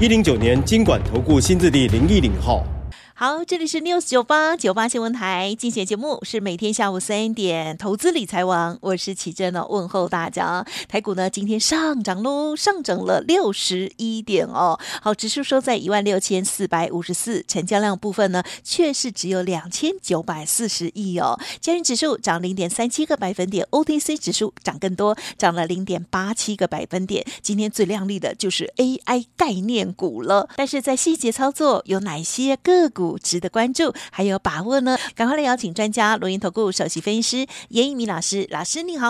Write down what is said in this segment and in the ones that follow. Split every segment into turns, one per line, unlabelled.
一零九年金管投顾新字第零一零号。
好，这里是 News 九八九八新闻台，精选节目是每天下午三点，投资理财王，我是琦蓁呢，问候大家。台股呢今天上涨喽，上涨了六十一点哦。好，指数收在一万六千四百五十四，成交量部分呢却是只有两千九百四十亿哦。加权指数涨零点三七个百分点，OTC 指数涨更多，涨了零点八七个百分点。今天最亮丽的就是 AI 概念股了，但是在细节操作有哪些个股？值得关注，还有把握呢？赶快来邀请专家，伦元投顾首席分析师严一民老师。老师你好，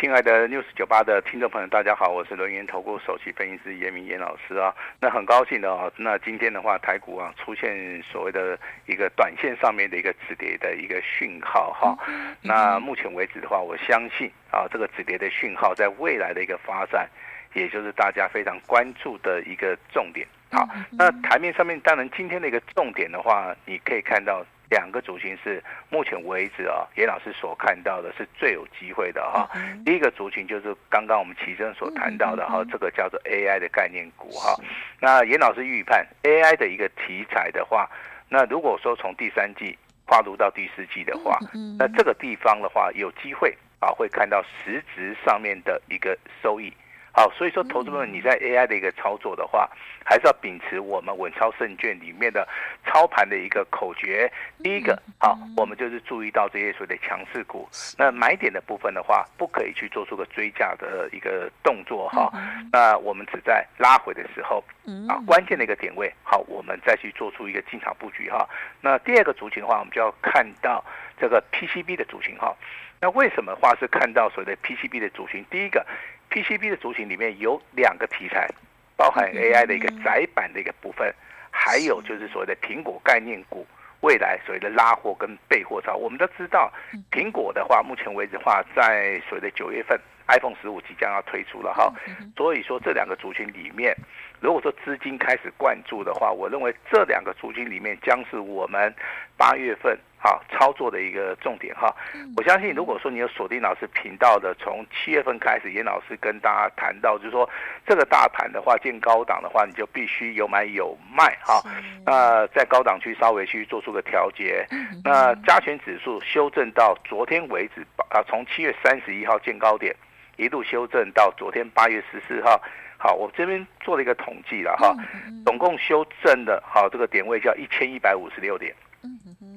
亲爱的 News 九八的听众朋友，大家好，我是伦元投顾首席分析师严一民严老师啊。那很高兴的啊，那今天的话，台股啊出现所谓的一个短线上面的一个止跌的一个讯号哈。那目前为止的话，我相信啊，这个止跌的讯号在未来的一个发展，也就是大家非常关注的一个重点。好，那台面上面当然今天的一个重点的话，你可以看到两个族群是目前为止啊，严老师所看到的是最有机会的哈。第一个族群就是刚刚我们琦蓁所谈到的哈，这个叫做 AI 的概念股哈。那严老师预判 AI 的一个题材的话，那如果说从第三季跨入到第四季的话，那这个地方的话有机会啊，会看到实质上面的一个收益。好，所以说，投资们，你在 AI 的一个操作的话，还是要秉持我们稳操胜券里面的操盘的一个口诀。第一个，好，我们就是注意到这些所谓的强势股，那买点的部分的话，不可以去做出个追价的一个动作哈。那我们只在拉回的时候，啊，关键的一个点位，好，我们再去做出一个进场布局哈。那第二个族群的话，我们就要看到这个 PCB 的族群哈。那为什么话是看到所谓的 PCB 的族群？第一个。PCB 的族群里面有两个题材，包含 AI 的一个窄板的一个部分，还有就是所谓的苹果概念股，未来所谓的拉货跟备货潮。我们都知道，苹果的话，目前为止的话，在所谓的九月份，iPhone 十五即将要推出了哈，所以说这两个族群里面，如果说资金开始灌注的话，我认为这两个族群里面将是我们八月份。好，操作的一个重点哈，我相信如果说你有锁定老师频道的，从七月份开始，严老师跟大家谈到，就是说这个大盘的话，见高档的话，你就必须有买有卖哈。那在高档区稍微去做出个调节。那加权指数修正到昨天为止，啊，从七月三十一号见高点，一路修正到昨天八月十四号。好，我这边做了一个统计了哈，总共修正的好这个点位叫一千一百五十六点。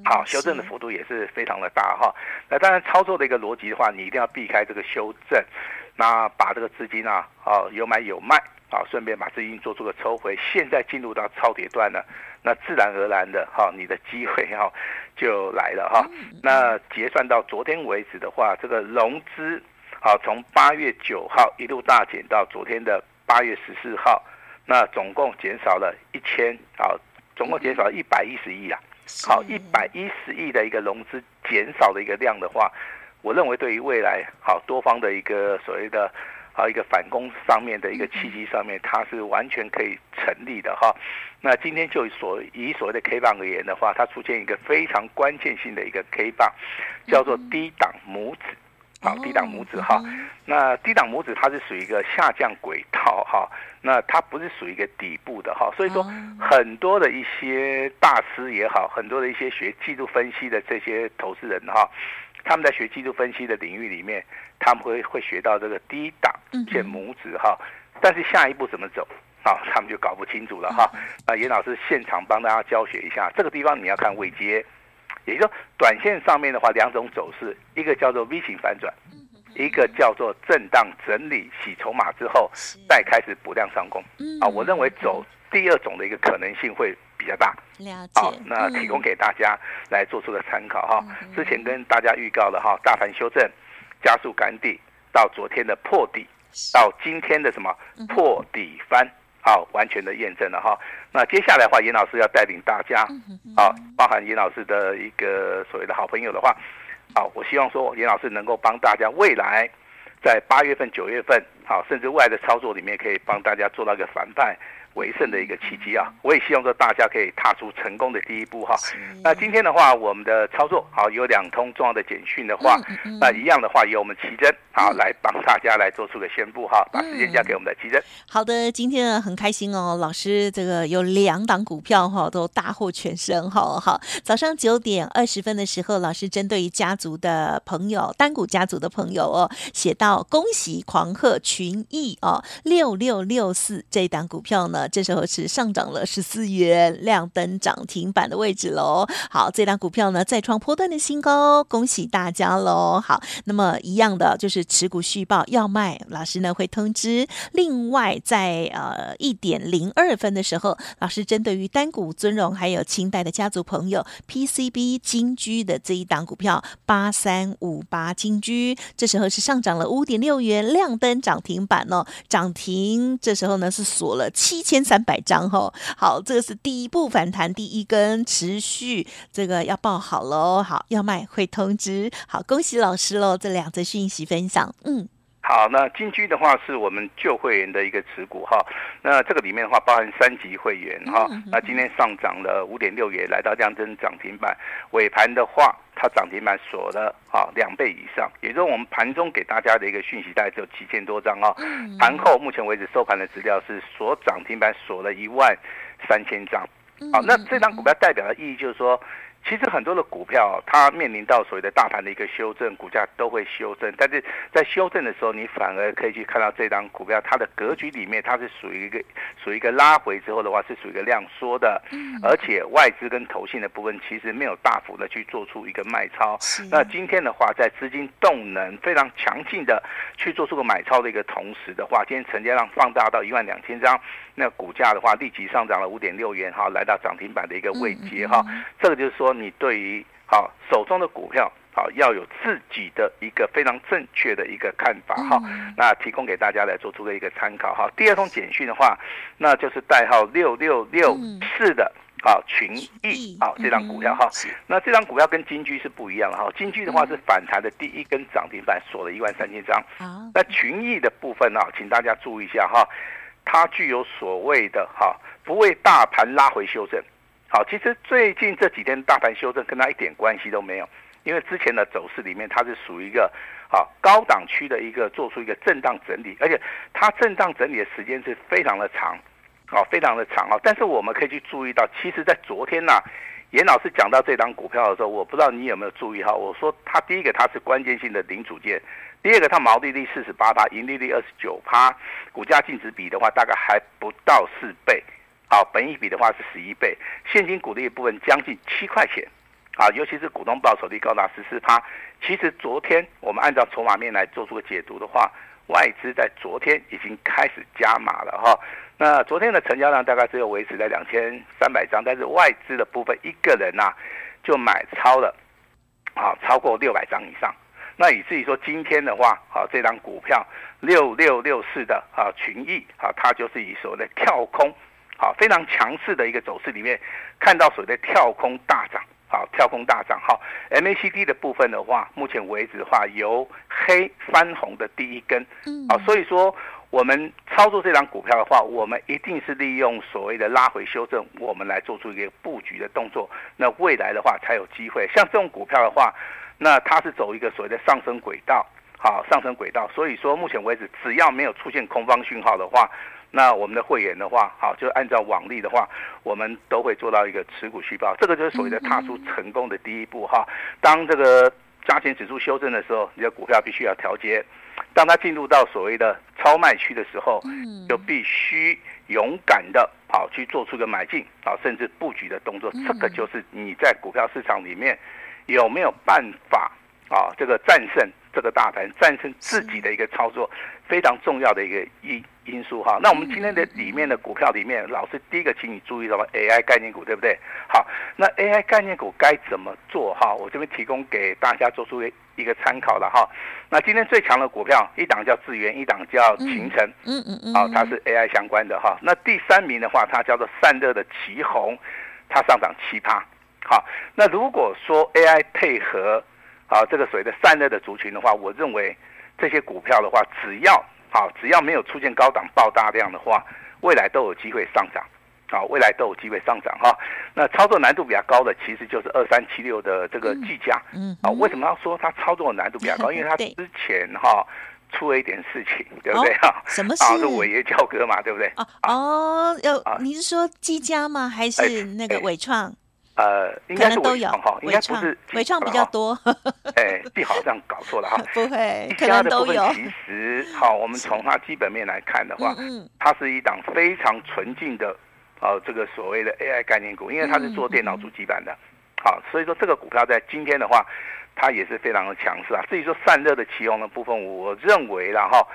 好，修正的幅度也是非常的大哈。那当然，操作的一个逻辑的话，你一定要避开这个修正，那把这个资金啊，好有买有卖，好，顺便把资金做出个抽回。现在进入到超跌段呢，那自然而然的哈，你的机会哈就来了哈。那结算到昨天为止的话，这个融资好从八月九号一路大减到昨天的八月十四号，那总共减少了一千，好，总共减少了一百一十亿啊。好，一百一十亿的一个融资减少的一个量的话，我认为对于未来好多方的一个所谓的啊一个反攻上面的一个契机上面，它是完全可以成立的哈。那今天就所以所谓的 K 棒而言的话，它出现一个非常关键性的一个 K 棒，叫做低档拇指。好，低档拇指哈，那低档拇指它是属于一个下降轨道哈，那它不是属于一个底部的哈，所以说很多的一些大师也好，很多的一些学技术分析的这些投资人哈，他们在学技术分析的领域里面，他们会会学到这个低档见拇指哈，但是下一步怎么走啊，他们就搞不清楚了哈。那严老师现场帮大家教学一下，这个地方你要看位阶。也就是说，短线上面的话，两种走势，一个叫做 V 型反转，一个叫做震荡整理洗筹码之后，再开始补量上攻。啊，我认为走第二种的一个可能性会比较大。好，那提供给大家来做出的参考哈。之前跟大家预告了哈，大盘修正加速赶底，到昨天的破底，到今天的什么破底翻。好完全的验证了哈。那接下来的话，严老师要带领大家，啊，包含严老师的一个所谓的好朋友的话，啊，我希望说严老师能够帮大家未来在八月份、九月份，好，甚至未来的操作里面，可以帮大家做到一个反败为胜的一个契机啊！我也希望说大家可以踏出成功的第一步哈。那今天的话，我们的操作好有两通重要的简讯的话，那一样的话由我们奇珍好来帮大家来做出个宣布哈。把时间交给我们的奇珍。
好的，今天呢很开心哦，老师这个有两档股票哈都大获全胜哈。好，早上九点二十分的时候，老师针对于家族的朋友单股家族的朋友哦，写到恭喜狂贺群益哦六六六四这档股票呢。这时候是上涨了十四元，亮灯涨停板的位置喽。好，这档股票呢再创波段的新高，恭喜大家喽。好，那么一样的就是持股续报要卖，老师呢会通知。另外在呃一点零二分的时候，老师针对于单股尊荣还有清代的家族朋友 PCB 金居的这一档股票八三五八金居，这时候是上涨了五点六元，亮灯涨停板哦，涨停。这时候呢是锁了七千。三百张吼，好，这个是第一步反弹，第一根持续，这个要报好喽，好，要卖会通知，好，恭喜老师喽，这两则讯息分享，嗯。
好，那金居的话是我们旧会员的一个持股哈，那这个里面的话包含三级会员哈，那今天上涨了五点六元，来到亮灯涨停板，尾盘的话它涨停板锁了啊两倍以上，也就是我们盘中给大家的一个讯息，大概只有七千多张啊，盘后目前为止收盘的资料是锁涨停板锁了一万三千张，好，那这张股票代表的意义就是说。其实很多的股票，它面临到所谓的大盘的一个修正，股价都会修正。但是在修正的时候，你反而可以去看到这张股票，它的格局里面，它是属于一个属于一个拉回之后的话，是属于一个量缩的。而且外资跟投信的部分，其实没有大幅的去做出一个卖超。那今天的话，在资金动能非常强劲的去做出个买超的一个同时的话，今天成交量放大到一万两千张，那股价的话立即上涨了五点六元哈，来到涨停板的一个位阶哈。这个就是说。你对于好手中的股票好要有自己的一个非常正确的一个看法哈，那提供给大家来做出的一个参考哈。第二通简讯的话，那就是代号六六六四的啊群益啊这张股票哈，那这张股票跟金居是不一样的哈，金居的话是反弹的第一根涨停板锁了一万三千张，那群益的部分呢，请大家注意一下哈，它具有所谓的哈不为大盘拉回修正。好，其实最近这几天大盘修正跟它一点关系都没有，因为之前的走势里面它是属于一个好高档区的一个做出一个震荡整理，而且它震荡整理的时间是非常的长，啊，非常的长啊。但是我们可以去注意到，其实，在昨天呢、啊，严老师讲到这档股票的时候，我不知道你有没有注意哈，我说它第一个它是关键性的零组件，第二个它毛利率四十八趴，盈利率二十九趴，股价净值比的话大概还不到四倍。好，本益比的话是十一倍，现金股利部分将近七块钱，啊，尤其是股东报酬率高达十四趴。其实昨天我们按照筹码面来做出个解读的话，外资在昨天已经开始加码了哈。那昨天的成交量大概只有维持在两千三百张，但是外资的部分一个人呐、就买超了，啊，超过六百张以上。那以至于说今天的话，啊，这张股票六六六四的啊群益啊，它就是以所谓的跳空。好，非常强势的一个走势里面，看到所谓的跳空大涨，好，跳空大涨，好，MACD 的部分的话，目前为止的话，由黑翻红的第一根，好，所以说我们操作这张股票的话，我们一定是利用所谓的拉回修正，我们来做出一个布局的动作，那未来的话才有机会。像这种股票的话，那它是走一个所谓的上升轨道，好，上升轨道，所以说目前为止，只要没有出现空方讯号的话。那我们的会员的话，好，就按照往例的话，我们都会做到一个持股续报，这个就是所谓的踏出成功的第一步哈。当这个加权指数修正的时候，你的股票必须要调节；当它进入到所谓的超卖区的时候，就必须勇敢的好去做出一个买进啊，甚至布局的动作。这个就是你在股票市场里面有没有办法啊，这个战胜这个大盘，战胜自己的一个操作，非常重要的一个因。因素哈，那我们今天的里面的股票里面，老师第一个请你注意到 AI 概念股，对不对？好，那 AI 概念股该怎么做哈？我这边提供给大家做出一个参考了哈。那今天最强的股票，一档叫智源，一档叫勤诚，
嗯嗯嗯，
好，它是 AI 相关的哈。那第三名的话，它叫做散热的奇红，它上涨七趴。好，那如果说 AI 配合啊这个所谓的散热的族群的话，我认为这些股票的话，只要好，只要没有出现高档爆大量的话，未来都有机会上涨。啊，未来都有机会上涨哈。那操作难度比较高的，其实就是二三七六的这个技嘉。嗯。啊，为什么要说它操作难度比较高？因为它之前哈出了一点事情，对不对哈？
什么事？
啊，是伟业交割嘛，对不对？
哦哦，要你是说技嘉吗？还是那个伟创？
呃，应该是纬创哈，应该不是
纬创比较多。
哎，最好这样搞错了哈。
不会，
技嘉的部分其实好，我们从它基本面来看的话，嗯，它是一档非常纯净的。呃，这个所谓的 AI 概念股，因为它是做电脑主机板的，好，所以说这个股票在今天的话，它也是非常的强势啊。至于说散热的奇鋐的部分，我认为然后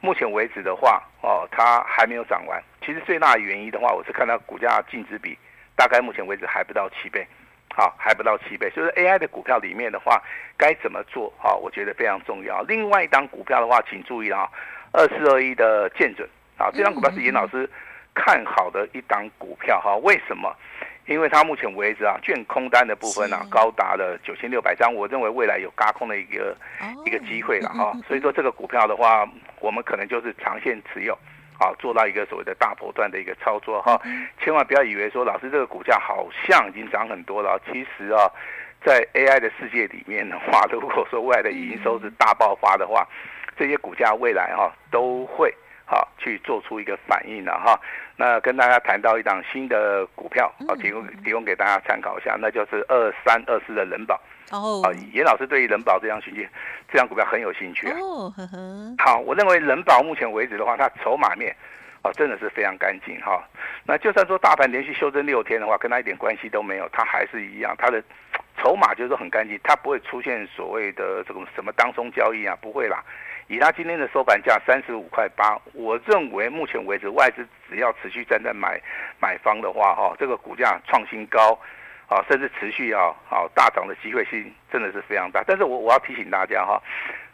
目前为止的话，哦，它还没有涨完。其实最大的原因的话，我是看到股价净值比大概目前为止还不到七倍，好，还不到七倍。所以说 AI 的股票里面的话，该怎么做？好，我觉得非常重要。另外一档股票的话，请注意啊，二四二一的建准啊，这张股票是严老师。看好的一档股票哈，为什么？因为它目前为止啊，券空单的部分啊，高达了九千六百张，我认为未来有轧空的一个一个机会了哈。所以说这个股票的话，我们可能就是长线持有，啊，做到一个所谓的大波段的一个操作哈。千万不要以为说老师这个股价好像已经涨很多了，其实啊，在 AI 的世界里面的话，如果说未来的营收是大爆发的话，这些股价未来哈都会。好，去做出一个反应了哈。那跟大家谈到一档新的股票，好，提供提供给大家参考一下，那就是二三二四的仁宝。哦，啊，严老师对于人保这样兴趣，这张股票很有兴趣啊。哦，呵呵。好，我认为人保目前为止的话，它筹码面，哦，真的是非常干净哈。那就算说大盘连续修正六天的话，跟它一点关系都没有，它还是一样，它的筹码就是说很干净，它不会出现所谓的这种什么当中交易啊，不会啦。以他今天的收盘价三十五块八，我认为目前为止外资只要持续站在买买方的话，哈，这个股价创新高，啊，甚至持续啊，好大涨的机会性真的是非常大。但是我我要提醒大家哈，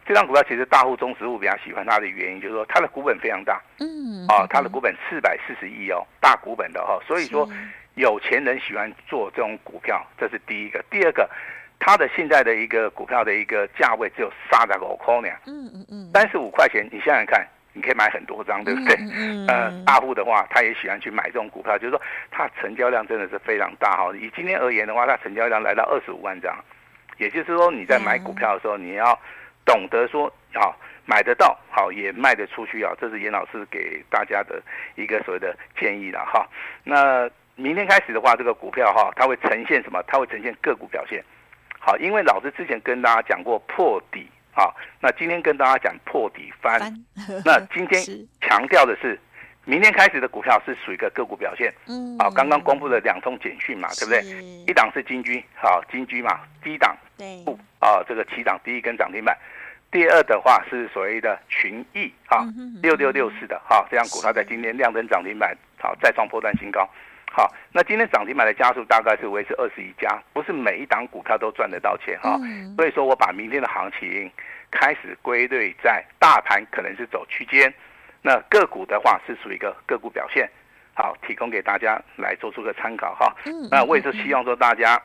这张股票其实大户中实物比较喜欢它的原因，就是说它的股本非常大，嗯，啊，它的股本四百四十亿哦，大股本的哈，所以说有钱人喜欢做这种股票，这是第一个。第二个。它的现在的一个股票的一个价位只有三十五块呢，嗯嗯嗯，三十五块钱，你想想看，你可以买很多张，对不对？嗯，嗯，呃，大户的话，他也喜欢去买这种股票，就是说它成交量真的是非常大哈。以今天而言的话，它成交量来到二十五万张，也就是说你在买股票的时候，你要懂得说，好买得到，好也卖得出去啊，这是严老师给大家的一个所谓的建议了哈。那明天开始的话，这个股票哈，它会呈现什么？它会呈现个股表现。好，因为老师之前跟大家讲过破底，好，那今天跟大家讲破底翻，翻。那 今天强调的是，明天开始的股票是属于一个个股表现，嗯，好，刚刚公布了两通简讯嘛，对不对？一档是金居，好，金居嘛，第一档，对，啊，这个起涨第一根涨停板，第二的话是所谓的群益，啊，六六六四的，哈，这样股票在今天亮灯涨停板，好，再创波段新高。好，那今天涨停板的家数大概是维持二十一家，不是每一档股票都赚得到钱哈。所以说我把明天的行情开始归类在大盘可能是走区间，那个股的话是属于一个个股表现，好，提供给大家来做出个参考哈。那我也是希望说大家，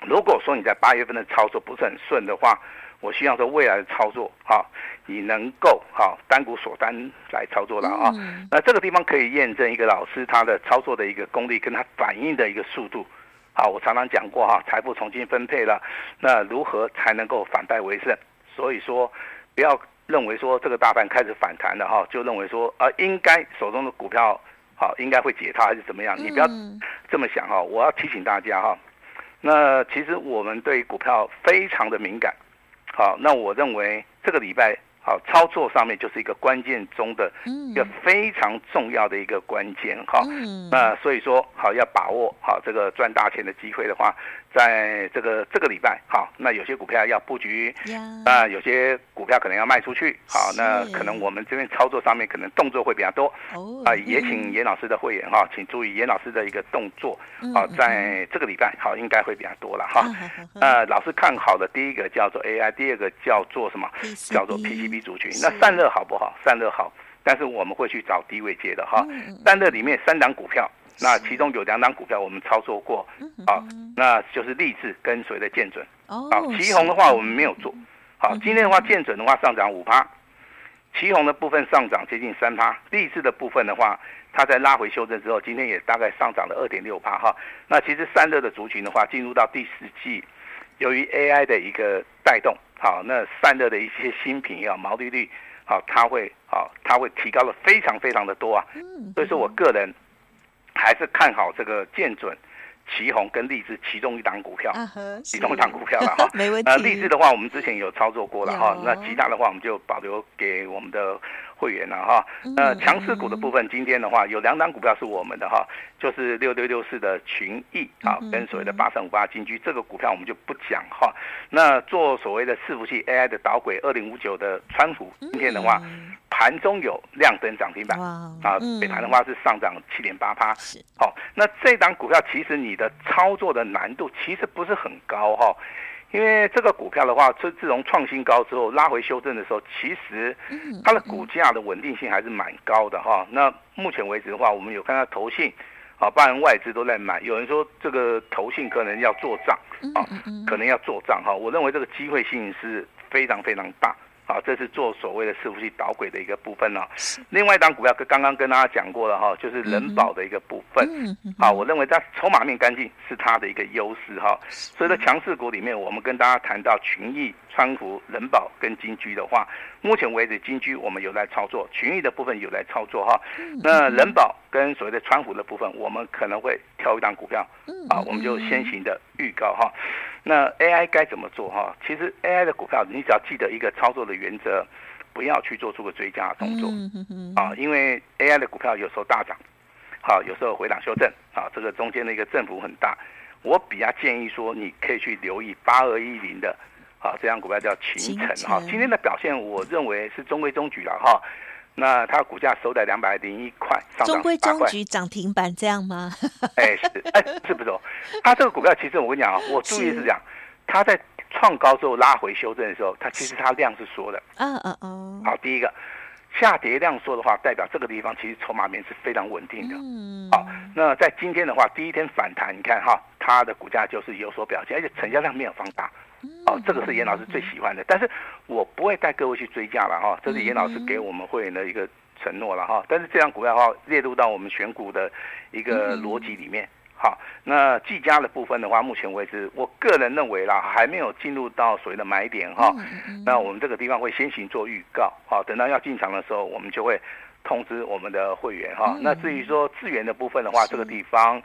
如果说你在八月份的操作不是很顺的话，我希望说未来的操作，哈，你能够哈单股锁单来操作了啊。那这个地方可以验证一个老师他的操作的一个功力，跟他反应的一个速度。好，我常常讲过哈，财富重新分配了，那如何才能够反败为胜？所以说，不要认为说这个大盘开始反弹了哈，就认为说啊应该手中的股票好应该会解套还是怎么样？你不要这么想哈。我要提醒大家哈，那其实我们对股票非常的敏感。好，那我认为这个礼拜好，操作上面就是一个关键中的一个非常重要的一个关键哈。那所以说，好要把握好这个赚大钱的机会的话，在这个这个礼拜，好，那有些股票要布局，那有些股票可能要卖出去，好，那可能我们这边操作上面可能动作会比较多。啊，也请严老师的会员哈，请注意严老师的一个动作，好，在这个礼拜好应该会比较多了哈。呃，老师看好的第一个叫做 AI，第二个叫做什么？叫做 PCB。族群，那散热好不好？散热好，但是我们会去找低位接的哈。散热里面三档股票，那其中有两档股票我们操作过，好，那就是力智跟随的建准。好，奇鋐的话我们没有做。好，今天的话建准的话上涨五趴，奇鋐的部分上涨接近三趴，力智的部分的话，它在拉回修正之后，今天也大概上涨了二点六趴哈。那其实散热的族群的话，进入到第四季，由于 AI 的一个带动。好，那散热的一些新品啊，毛利率好，它会好，它会提高了非常非常的多啊。所以说我个人还是看好这个建准、奇鋐跟励志其中一档股票，其中一档股票了 哈。
没问题。
那力智的话，我们之前有操作过了哈。那其他的话，我们就保留给我们的。会员了哈，呃，强势股的部分，今天的话有两档股票是我们的哈，就是六六六四的群益啊，跟所谓的八三五八金居这个股票我们就不讲哈。那做所谓的伺服器 AI 的导轨二零五九的川股，今天的话盘中有亮灯涨停板啊，北盘的话是上涨七点八趴。好，那这档股票其实你的操作的难度其实不是很高哈。因为这个股票的话，自自从创新高之后拉回修正的时候，其实它的股价的稳定性还是蛮高的哈。那目前为止的话，我们有看到投信啊，包含外资都在买。有人说这个投信可能要做账啊，可能要做账哈。我认为这个机会性是非常非常大。好，这是做所谓的伺服器导轨的一个部分呢、哦。另外一档股票，跟刚刚跟大家讲过了哈，就是人保的一个部分。好，我认为它筹码面干净是它的一个优势哈。所以在强势股里面，我们跟大家谈到群益、川服、人保跟金居的话，目前为止金居我们有在操作，群益的部分有在操作哈。那人保跟所谓的川股的部分，我们可能会挑一档股票，啊，我们就先行的预告哈。那 AI 该怎么做哈？其实 AI 的股票，你只要记得一个操作的原则，不要去做出个追加动作啊，因为 AI 的股票有时候大涨，好，有时候回档修正啊，这个中间的一个振幅很大。我比较建议说，你可以去留意八二一零的，啊，这张股票叫秦城哈，今天的表现我认为是中规中矩了哈。那它股价收在两百零一块。中规中矩涨停板这样吗？哎，是哎，是不是？它这个股票其实我跟你讲啊，我注意是这样，它在创高之后拉回修正的时候，它其实它量是缩的。嗯嗯嗯。好，第一个下跌量缩的话，代表这个地方其实筹码面是非常稳定的。嗯。好，那在今天的话，第一天反弹，你看哈，它的股价就是有所表现，而且成交量没有放大。哦，这个是严老师最喜欢的，但是我不会带各位去追价了哈，这是严老师给我们会员的一个承诺了哈。但是这张股票的话列入到我们选股的一个逻辑里面。好，那技嘉的部分的话，目前为止，我个人认为啦，还没有进入到所谓的买点哈。那我们这个地方会先行做预告，好，等到要进场的时候，我们就会通知我们的会员哈。那至于说资源的部分的话，这个地方。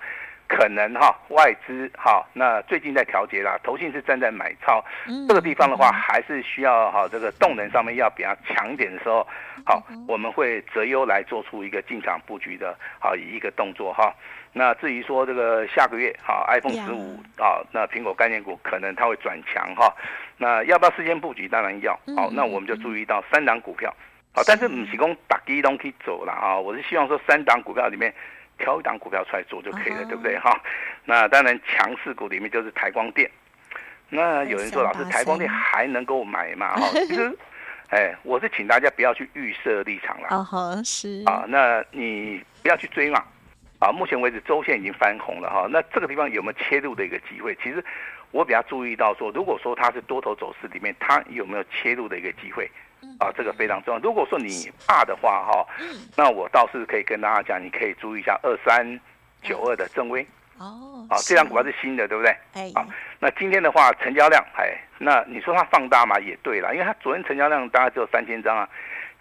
可能哈外资哈，那最近在调节啦，投信是站在买超，这个地方的话还是需要哈这个动能上面要比较强一点的时候，好，我们会择优来做出一个进场布局的好一个动作哈。那至于说这个下个月哈 iPhone 十五啊，那苹果概念股可能它会转强哈，那要不要事先布局？当然要，好，那我们就注意到三档股票，好，但是不是讲打机都可以走了哈，我是希望说三档股票里面。挑一档股票出来做就可以了，uh huh. 对不对哈？那当然强势股里面就是台光电。那有人说老师台光电还能够买吗？哈，其实，哎，我是请大家不要去预设立场了。啊哈、uh，huh, 是啊，那你不要去追嘛。啊，目前为止周线已经翻红了哈。那这个地方有没有切入的一个机会？其实我比较注意到说，如果说它是多头走势里面，它有没有切入的一个机会？啊，这个非常重要。如果说你怕的话，哈，那我倒是可以跟大家讲，你可以注意一下二三九二的正威。哦，啊，这张股票是新的，对不对？哎，好，那今天的话，成交量，哎，那你说它放大嘛，也对了，因为它昨天成交量大概只有三千张啊，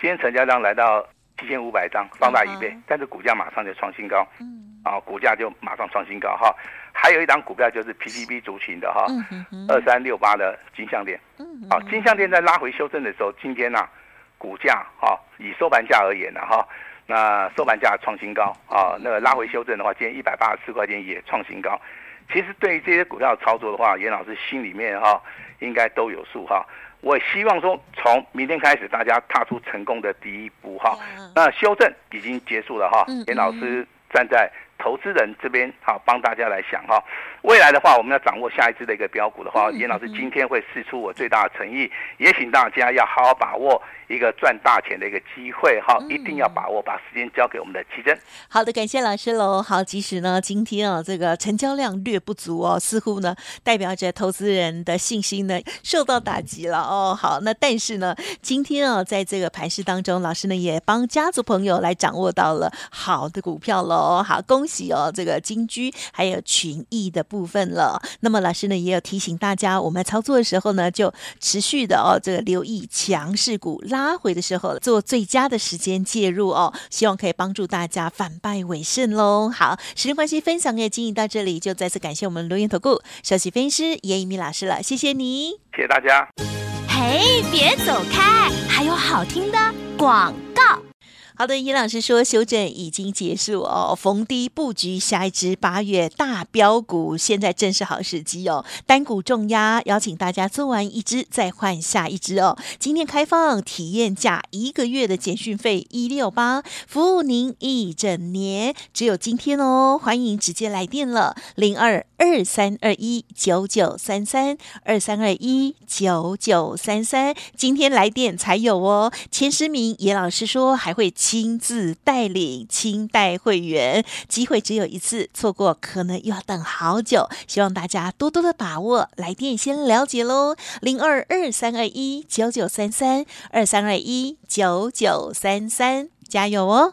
今天成交量来到七千五百张，放大一倍，但是股价马上就创新高。嗯。啊，股价就马上创新高哈。还有一档股票就是 PCB 族群的哈，二三六八的金像电。啊，金项链在拉回修正的时候，今天呢、啊，股价哈，以收盘价而言呢哈，那收盘价创新高啊，那个拉回修正的话，今天一百八十四块钱也创新高。其实对于这些股票操作的话，严老师心里面哈应该都有数哈。我也希望说，从明天开始，大家踏出成功的第一步哈。那修正已经结束了哈，严老师站在。投资人这边好，帮大家来想哈，未来的话，我们要掌握下一支的一个标股的话，严老师今天会试出我最大的诚意，也请大家要好好把握一个赚大钱的一个机会哈，一定要把握，把时间交给我们的奇珍。
好的，感谢老师喽。好，即使呢今天啊这个成交量略不足哦，似乎呢代表着投资人的信心呢受到打击了哦。好，那但是呢今天啊在这个盘势当中，老师呢也帮家族朋友来掌握到了好的股票喽。好，恭喜哦，这个金居还有群益的部分了。那么老师呢也有提醒大家，我们操作的时候呢就持续的哦这个留意强势股拉回的时候做最佳的时间介入哦，希望可以帮助大家反败为胜喽。好，时间关系，分享也经营到这里，就再次感谢我们留言投顾首席分析师严一鸣老师了，谢谢你，
谢谢大家。
嘿，别走开，还有好听的广告。
好的，严老师说修正已经结束哦，逢低布局下一支八月大标股，现在正是好时机哦。单股重压，邀请大家做完一支再换下一支哦。今天开放体验价一个月的简讯费一六八，服务您一整年，只有今天哦。欢迎直接来电了，零二二三二一九九三三二三二一九九三三，今天来电才有哦。前十名，严老师说还会。亲自带领清代会员，机会只有一次，错过可能又要等好久。希望大家多多的把握，来电先了解喽，零二二三二一九九三三二三二一九九三三，加油哦！